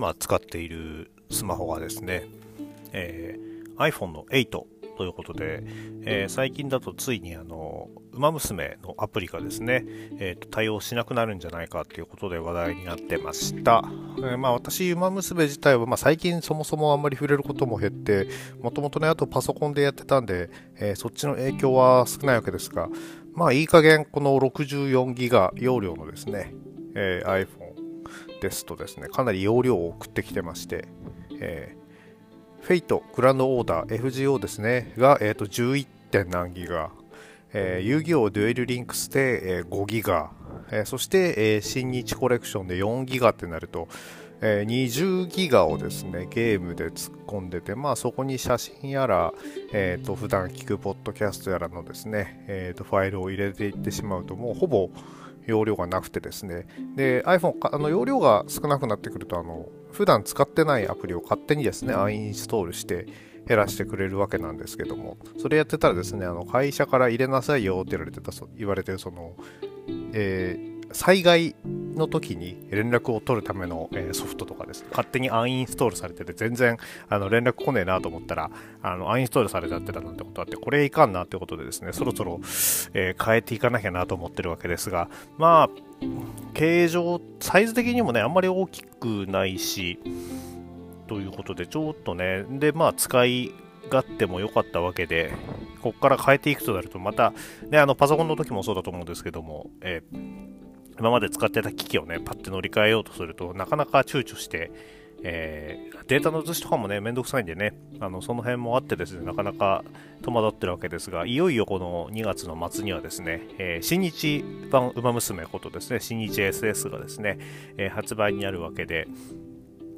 今使っているスマホがですね、えー、iPhone の8ということで、えー、最近だとついにあの、ウマ娘のアプリがですね、えーと、対応しなくなるんじゃないかということで話題になってました。えー、まあ私、ウマ娘自体は、まあ、最近そもそもあんまり触れることも減って、もともとね、あとパソコンでやってたんで、えー、そっちの影響は少ないわけですが、まあいい加減この64ギガ容量のですね、えー、iPhone ですとですね、かなり容量を送ってきてまして、えー、フェイトグランドオーダー FGO ですね、が、えー、と 11. 点何ギガ、えー、遊戯王デュエルリンクスで、えー、5ギガ、えー、そして、えー、新日コレクションで4ギガってなると、えー、20ギガをですね、ゲームで突っ込んでて、まあそこに写真やら、えっ、ー、と、普段聞くポッドキャストやらのですね、えっ、ー、と、ファイルを入れていってしまうと、もうほぼ、容量がなくてですね、で、iPhone、あの容量が少なくなってくると、あの、普段使ってないアプリを勝手にですね、アンインストールして減らしてくれるわけなんですけども、それやってたらですね、あの会社から入れなさいよって言われてた、言われてその、えー災害の時に連絡を取るための、え、ソフトとかですね、勝手にアンインストールされてて、全然あの連絡来ねえなと思ったら、あのアンインストールされちゃってたなんてことあって、これいかんなってことでですね、そろそろ、えー、変えていかなきゃなと思ってるわけですが、まあ、形状、サイズ的にもね、あんまり大きくないし、ということで、ちょっとね、で、まあ、使い勝手も良かったわけで、ここから変えていくとなると、また、ね、あのパソコンの時もそうだと思うんですけども、えー今まで使ってた機器をね、パッて乗り換えようとすると、なかなか躊躇して、えー、データの写しとかもね、めんどくさいんでね、あのその辺もあってですね、なかなか戸惑ってるわけですが、いよいよこの2月の末にはですね、えー、新日版ウマ娘ことですね、新日 SS がですね、えー、発売になるわけで、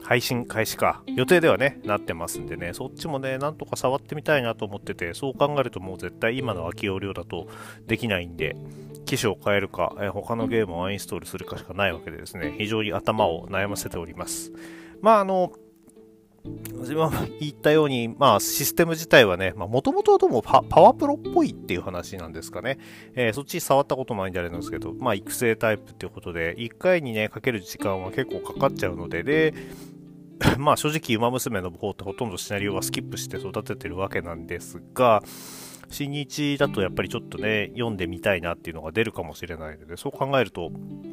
配信開始か、予定ではね、なってますんでね、そっちもね、なんとか触ってみたいなと思ってて、そう考えるともう絶対今の空き容量だとできないんで、機種を変えるか、え他のゲームをアインストールするかしかないわけでですね、非常に頭を悩ませております。まあ、あの、自分は言ったように、まあ、システム自体はね、もともとはどうもパワープロっぽいっていう話なんですかね。えー、そっち触ったことないんであれなんですけど、まあ、育成タイプっていうことで、1回にね、かける時間は結構かかっちゃうので、で、まあ、正直、馬娘の方ってほとんどシナリオはスキップして育ててるわけなんですが、新日だとやっぱりちょっとね、読んでみたいなっていうのが出るかもしれないので、そう考えると、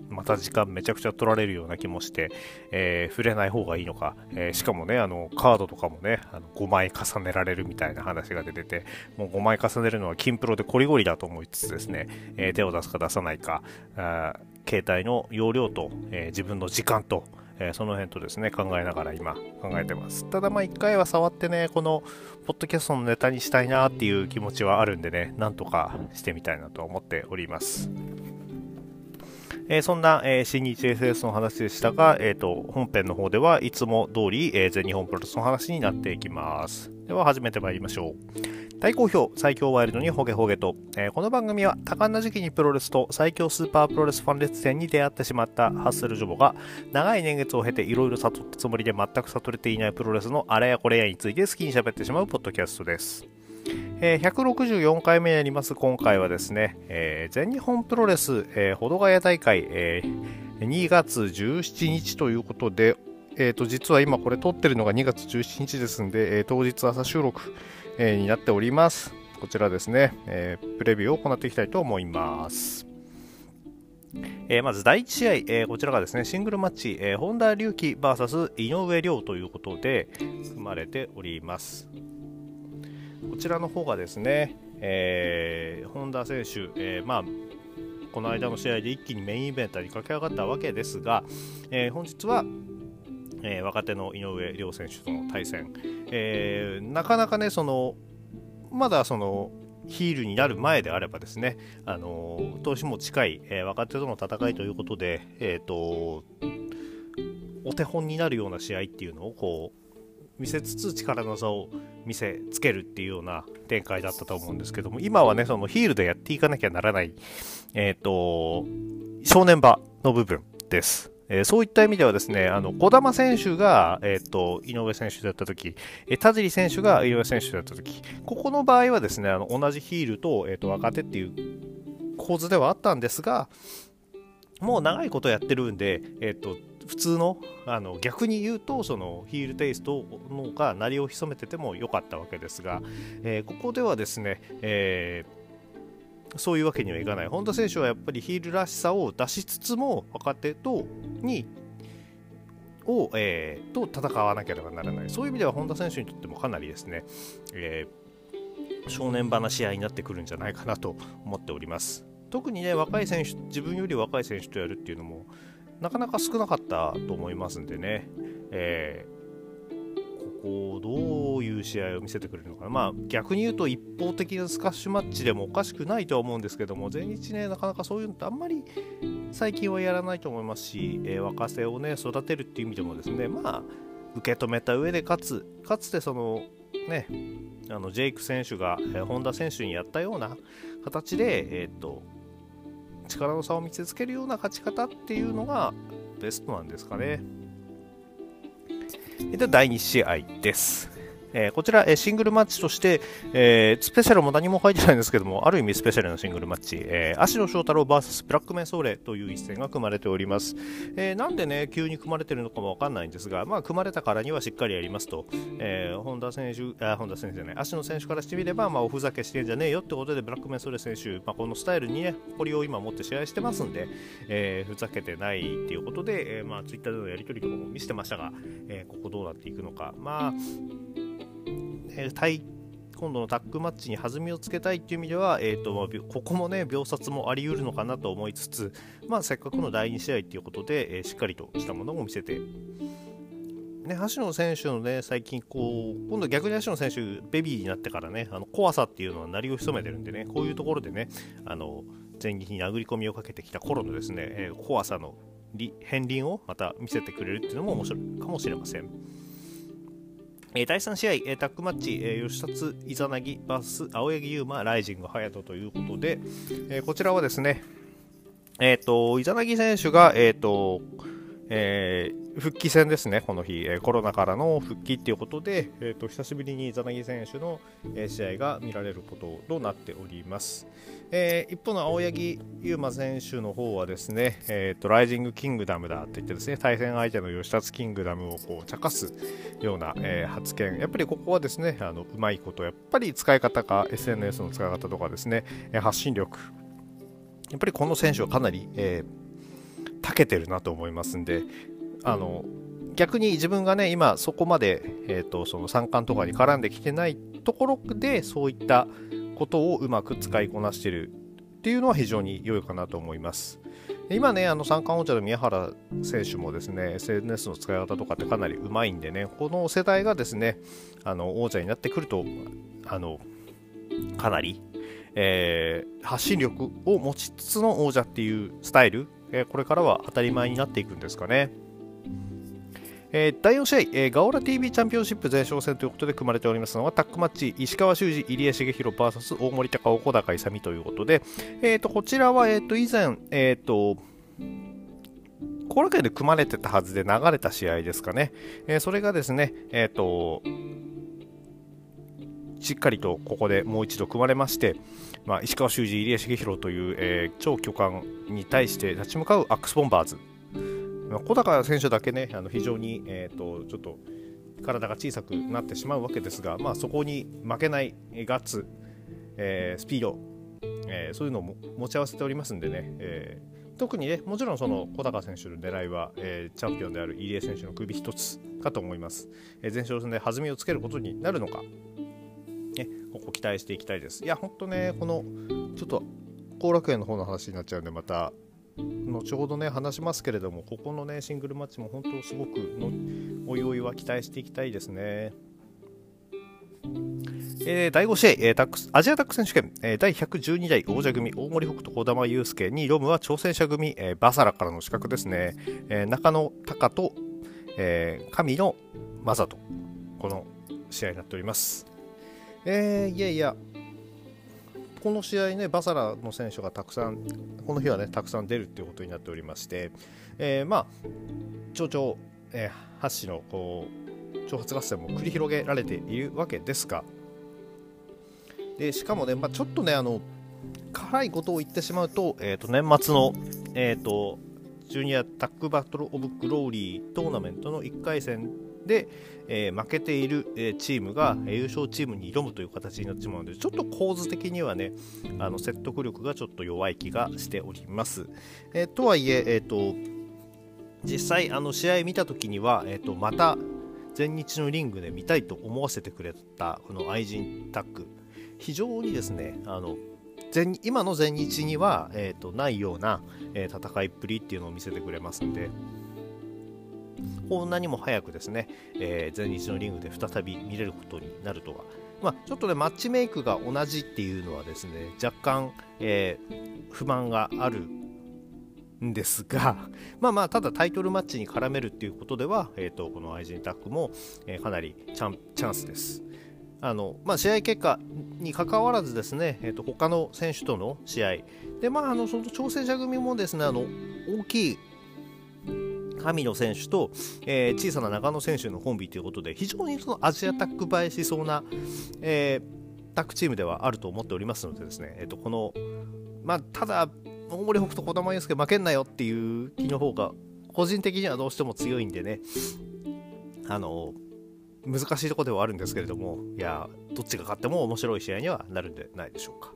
また時間めちゃくちゃ取られるような気もして、えー、触れない方がいいのか、えー、しかもね、あの、カードとかもね、あの5枚重ねられるみたいな話が出てて、もう5枚重ねるのは金プロでコリゴリだと思いつつですね、えー、手を出すか出さないか、あ携帯の容量と、え自分の時間と、えー、その辺とですね、考えながら今考えてます。ただまあ一回は触ってね、このポッドキャストのネタにしたいなっていう気持ちはあるんでね、なんとかしてみたいなと思っております。えー、そんな、えー、新日 SS の話でしたが、えーと、本編の方ではいつも通り、えー、全日本プロレスの話になっていきます。では始めてまいりましょう。大好評、最強ワイルドにホゲホゲと、えー、この番組は多感な時期にプロレスと最強スーパープロレスファン列戦に出会ってしまったハッスルジョボが長い年月を経ていろいろ悟ったつもりで全く悟れていないプロレスのあれやこれやについて好きに喋ってしまうポッドキャストです。えー、164回目になります今回はですね、えー、全日本プロレス、えー、保土ヶ谷大会、えー、2月17日ということで、えー、と実は今これ撮ってるのが2月17日ですんで、えー、当日朝収録、えー、になっております。こちらですね、えー、プレビューを行っていきたいと思います。えー、まず第1試合、えー、こちらがですね、シングルマッチ、えー、本田隆起 VS 井上亮ということで組まれております。こちらの方がですね、えー、本田選手、えー、まあ、この間の試合で一気にメインイベントに駆け上がったわけですが、えー、本日は、えー、若手の井上亮選手との対戦、えー、なかなかねそのまだそのヒールになる前であればですね、あの投も近い、えー、若手との戦いということで、えーと、お手本になるような試合っていうのをこう見せつつ力の差を見せつけるっていうような展開だったと思うんですけども今はねそのヒールでやっていかなきゃならない、えーと正念場の部分です。えー、そういった意味ではですね、あの、小玉選手が、えっ、ー、と、井上選手だったとき、えー、田尻選手が井上選手だったとき、ここの場合はですね、あの、同じヒールと、えっ、と、若手っていう構図ではあったんですが、もう長いことやってるんで、えっ、と、普通のあの逆に言うとそのヒールテイストのが鳴りを潜めてても良かったわけですが、えー、ここではですね、えー、そういうわけにはいかない。本田選手はやっぱりヒールらしさを出しつつも若手とにを、えー、と戦わなければならない。そういう意味では本田選手にとってもかなりですね、えー、正念場な試合になってくるんじゃないかなと思っております。特にね若い選手自分より若い選手とやるっていうのもなかなか少なかったと思いますんでね、えー、ここどういう試合を見せてくれるのかな、まあ、逆に言うと一方的なスカッシュマッチでもおかしくないとは思うんですけども全日ねなかなかそういうのってあんまり最近はやらないと思いますし、えー、若手をね育てるっていう意味でもですねまあ受け止めた上でかつかつてそのねあのジェイク選手が、えー、本田選手にやったような形で、えー、っと力の差を見せつけるような勝ち方っていうのがベストなんですかね。えっと第2試合です。えー、こちら、えー、シングルマッチとして、えー、スペシャルも何も書いてないんですけども、ある意味スペシャルなシングルマッチ、えー、足野翔太郎 VS ブラックメンソーレという一戦が組まれております。え、なんでね、急に組まれてるのかもわかんないんですが、まあ、組まれたからにはしっかりやりますと、え、本田選手、あ、本田選手じゃない、足野選手からしてみれば、まあ、おふざけしてんじゃねえよってことで、ブラックメンソーレ選手、まあ、このスタイルにね、誇りを今持って試合してますんで、え、ふざけてないっていうことで、えー、まあ、ツイッターでのやり取りとかも見せてましたが、え、ここどうなっていくのか。まあ、え対今度のタッグマッチに弾みをつけたいっていう意味では、えーとま、ここもね秒殺もあり得るのかなと思いつつ、まあ、せっかくの第2試合っていうことで、えー、しっかりとしたものを見せてね、橋野選手のね、最近こう、今度逆に橋野選手、ベビーになってからね、あの怖さっていうのは鳴りを潜めてるんでね、こういうところでね、あの前日に殴り込みをかけてきた頃のですね、えー、怖さの片鱗をまた見せてくれるっていうのも面白いかもしれません。えー、第3試合、えー、タックマッチ、えー、吉達イザナギバス青柳優馬ライジング隼人ということで、えー、こちらはですね、えっ、ー、と、イザナギ選手が、えっ、ー、と、えー、復帰戦ですね、この日、え、コロナからの復帰ということで、えーと、久しぶりにザナギ選手の、え、試合が見られることとなっております。えー、一方の青柳優馬選手の方はですね、えーと、ライジングキングダムだと言ってですね対戦相手の吉達キングダムをこう茶化すような、えー、発言、やっぱりここはですねあのうまいこと、やっぱり使い方か SNS の使い方とかですね、発信力、やっぱりこの選手はかなり、えー長けてるなと思いますんで、あの逆に自分がね、今そこまで、えーと、その三冠とかに絡んできてないところで、そういったことをうまく使いこなしてるっていうのは非常に良いかなと思います。今ね、あの三冠王者の宮原選手もですね、SNS の使い方とかってかなりうまいんでね、この世代がですね、あの王者になってくると、あのかなり、えー、発信力を持ちつつの王者っていうスタイルえこれからは当たり前になっていくんですかね。えー、第4試合、えー、ガオラ TV チャンピオンシップ前哨戦ということで組まれておりますのはタッグマッチ石川修司、入江茂弘 VS 大森高尾小高勇ということで、えーと、こちらは、えーと、以前、えーと、後楽園で組まれてたはずで流れた試合ですかね、えー、それがですね、えーとしっかりとここでもう一度組まれまして、まあ、石川修司、入江茂弘という、えー、超巨漢に対して立ち向かうアックスボンバーズ。まあ、小高選手だけね、あの非常に、えーと、ちょっと体が小さくなってしまうわけですが、まあ、そこに負けないガッツ、えー、スピード、えー、そういうのを持ち合わせておりますんでね、えー、特にね、もちろんその小高選手の狙いは、えー、チャンピオンである入江選手の首一つかと思います。えー、前哨戦で弾みをつけることになるのか、ここ期待していきたいです。いや、本当ね、この、ちょっと、後楽園の方の話になっちゃうんで、また、後ほどね、話しますけれども、ここのね、シングルマッチも本当すごくの、おいおいは期待していきたいですね。えー、第5試合、えー、タックスアジアタック選手権、えー、第112代王者組、大森北斗、児玉悠介、2位ロムは挑戦者組、えー、バサラからの資格ですね。えー、中野隆と、えー、神野正人、この試合になっております。えー、いやいや、この試合ね、バサラの選手がたくさん、この日はね、たくさん出るっていうことになっておりまして、えー、まあ、蝶々、えー、発のこう挑発合戦も繰り広げられているわけですが、でしかもね、まあ、ちょっとね、あの辛いことを言ってしまうと、えー、と年末の、えーと、ジュニアタックバトル・オブ・グローリートーナメントの1回戦で、えー、負けている、え、チームが、優勝チームに挑むという形になってしまうのでちょっと構図的にはねあの説得力がちょっと弱い気がしております。えー、とはいええーと、実際あの試合見た時には、えーと、また全日のリングで見たいと思わせてくれたこの愛人タッグ。非常にですねあの今の全日には、えーと、ないような、えー、戦いっぷりっていうのを見せてくれますんで。こんなにも早くですね、えー、全日のリングで再び見れることになるとは、まあ、ちょっとねマッチメイクが同じっていうのはですね若干、えー、不満があるんですが、まあまあ、ただタイトルマッチに絡めるっていうことでは、えーと、この愛人タッグも、えー、かなりチャンチャンスです。あのまあ、試合結果にかかわらずですね、えーと、他の選手との試合で、まあ、あのその挑戦者組もですねあの大きい神野選手と、えー、小さな長野選手のコンビということで非常にそのアジアタック映えしそうな、えー、タッグチームではあると思っておりますのでですね、えーと、この、まあ、ただ大森北斗児玉悠介負けんなよっていう気の方が個人的にはどうしても強いんでねあの難しいところではあるんですけれども、いや、どっちが勝っても面白い試合にはなるんでないでしょうか。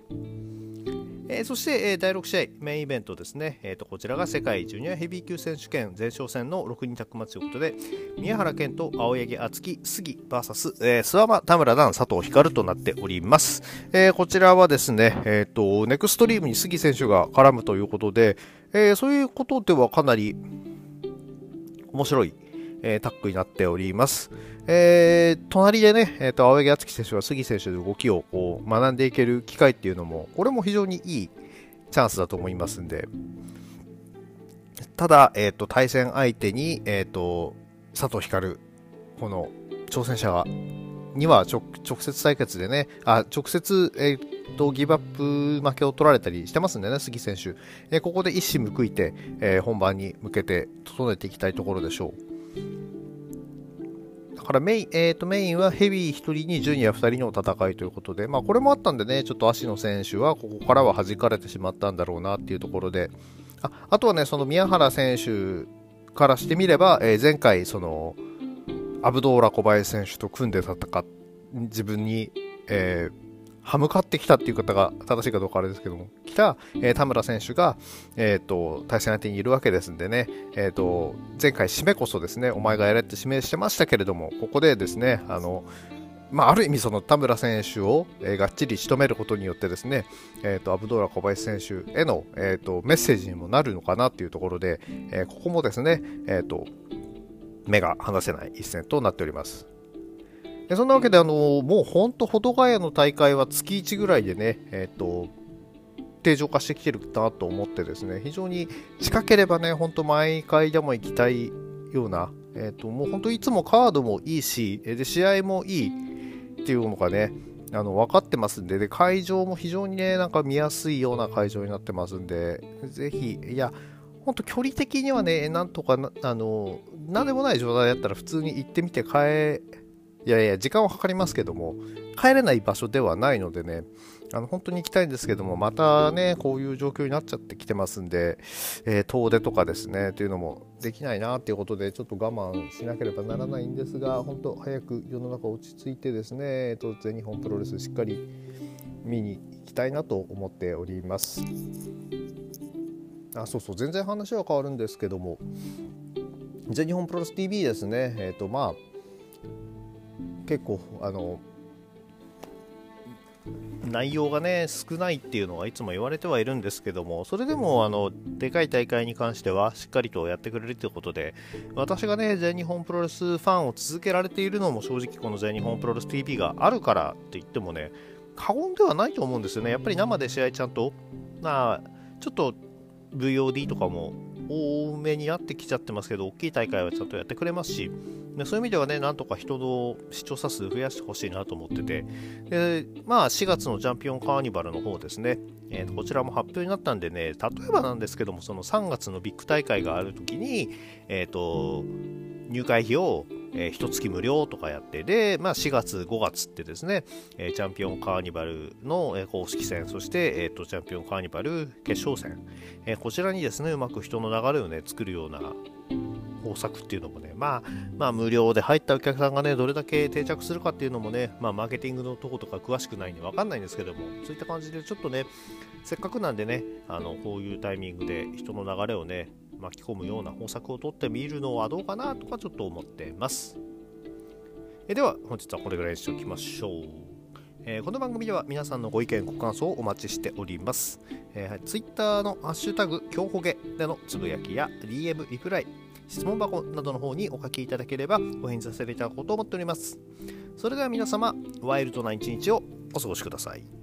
え、そして、え、第6試合、メインイベントですね、えーと、こちらが世界ジュニアヘビー級選手権前哨戦の6人タッグマッチということで、宮原健と青柳敦樹、杉 VS、えー、諏訪間、田村段、佐藤光となっております。えー、こちらはですね、えっ、ー、と、ネクストリームに杉選手が絡むということで、えー、そういうことではかなり面白い、えー、タッグになっております。えー、隣でね、えーと、青柳敦樹選手が杉選手の動きをこう学んでいける機会っていうのも、これも非常にいいチャンスだと思いますんで、ただ、えーと、対戦相手に、えーと、佐藤光、この挑戦者には直接対決でね、あ直接、えーと、ギブアップ負けを取られたりしてますんでね、杉選手。えー、ここで一矢報いて、えー、本番に向けて整えていきたいところでしょう。だからメイン、えー、とメインはヘビー1人にジュニア2人の戦いということで、まあ、これもあったんでね、ちょっと足野選手はここからは弾かれてしまったんだろうなっていうところで、ああとはね、その宮原選手からしてみれば、えー、前回、そのアブドーラ小林選手と組んで戦っ自分に、えー、歯向かってきたっていう方が正しいかどうかあれですけども、来た、えー、田村選手が、えっ、ー、と、対戦相手にいるわけですんでね、えっ、ー、と、前回締めこそですね、お前がやれって指名してましたけれども、ここでですね、あの、まあ、ある意味その田村選手を、え、がっちり仕留めることによってですね、えーと、アブドーラ小林選手への、えーと、メッセージにもなるのかなっていうところで、えー、ここもですね、えーと目が離せない一戦となっております。でそんなわけで、あのもう本当、保土ヶ谷の大会は月1ぐらいでね、えっ、と、定常化してきてるなと思ってですね、非常に近ければね、本当毎回でも行きたいような、えっ、と、もう本当いつもカードもいいし、で、試合もいいっていうのがね、あの、分かってますんで、で、会場も非常にね、なんか見やすいような会場になってますんで、ぜひ、いや、本当距離的にはね、なんとかあの、なんでもない状態だったら普通に行ってみて帰いやいや、時間はかかりますけども、帰れない場所ではないのでね、あの本当に行きたいんですけども、またね、こういう状況になっちゃってきてますんで、えー、遠出とかですね、というのもできないなっていうことで、ちょっと我慢しなければならないんですが、本当、早く世の中落ち着いてですね、えー、と全日本プロレスしっかり見に行きたいなと思っております。あ、そうそう、全然話は変わるんですけども、全日本プロレス TV ですね、えっ、と、まあ、結構あの内容がね少ないっていうのはいつも言われてはいるんですけどもそれでもあのでかい大会に関してはしっかりとやってくれるということで私がね全日本プロレスファンを続けられているのも正直この全日本プロレス TV があるからって言ってもね過言ではないと思うんですよね。やっぱり生で試合ちゃんとまあちょっと VOD とかも多めになってきちゃってますけど大きい大会はちゃんとやってくれますしでそういう意味ではね、なんとか人の視聴者数増やしてほしいなと思ってて、でまあ、4月のチャンピオンカーニバルの方ですね、えー、こちらも発表になったんでね、例えばなんですけども、その3月のビッグ大会があるときに、えっ、ー、と、入会費をえー、1月無料とかやって、で、まあ、4月、5月ってですね、えー、チャンピオンカーニバルの、えー、公式戦、そして、えーと、チャンピオンカーニバル決勝戦、えー、こちらにですね、うまく人の流れをね、作るような方策っていうのもね、まあ、まあ、無料で入ったお客さんがね、どれだけ定着するかっていうのもね、まあ、マーケティングのとことか詳しくないんで分かんないんですけども、そういった感じでちょっとね、せっかくなんでね、あのこういうタイミングで人の流れをね、巻き込むような方策をとってみるのはどうかなとかちょっと思ってます。えでは本日はこれぐらいにしておきましょう。えー、この番組では皆さんのご意見、ご感想をお待ちしております。えー、Twitter のハッシュタグ、今日ほげでのつぶやきや DM、リプライ、質問箱などの方にお書きいただければお返事させていただこうと思っております。それでは皆様、ワイルドな一日をお過ごしください。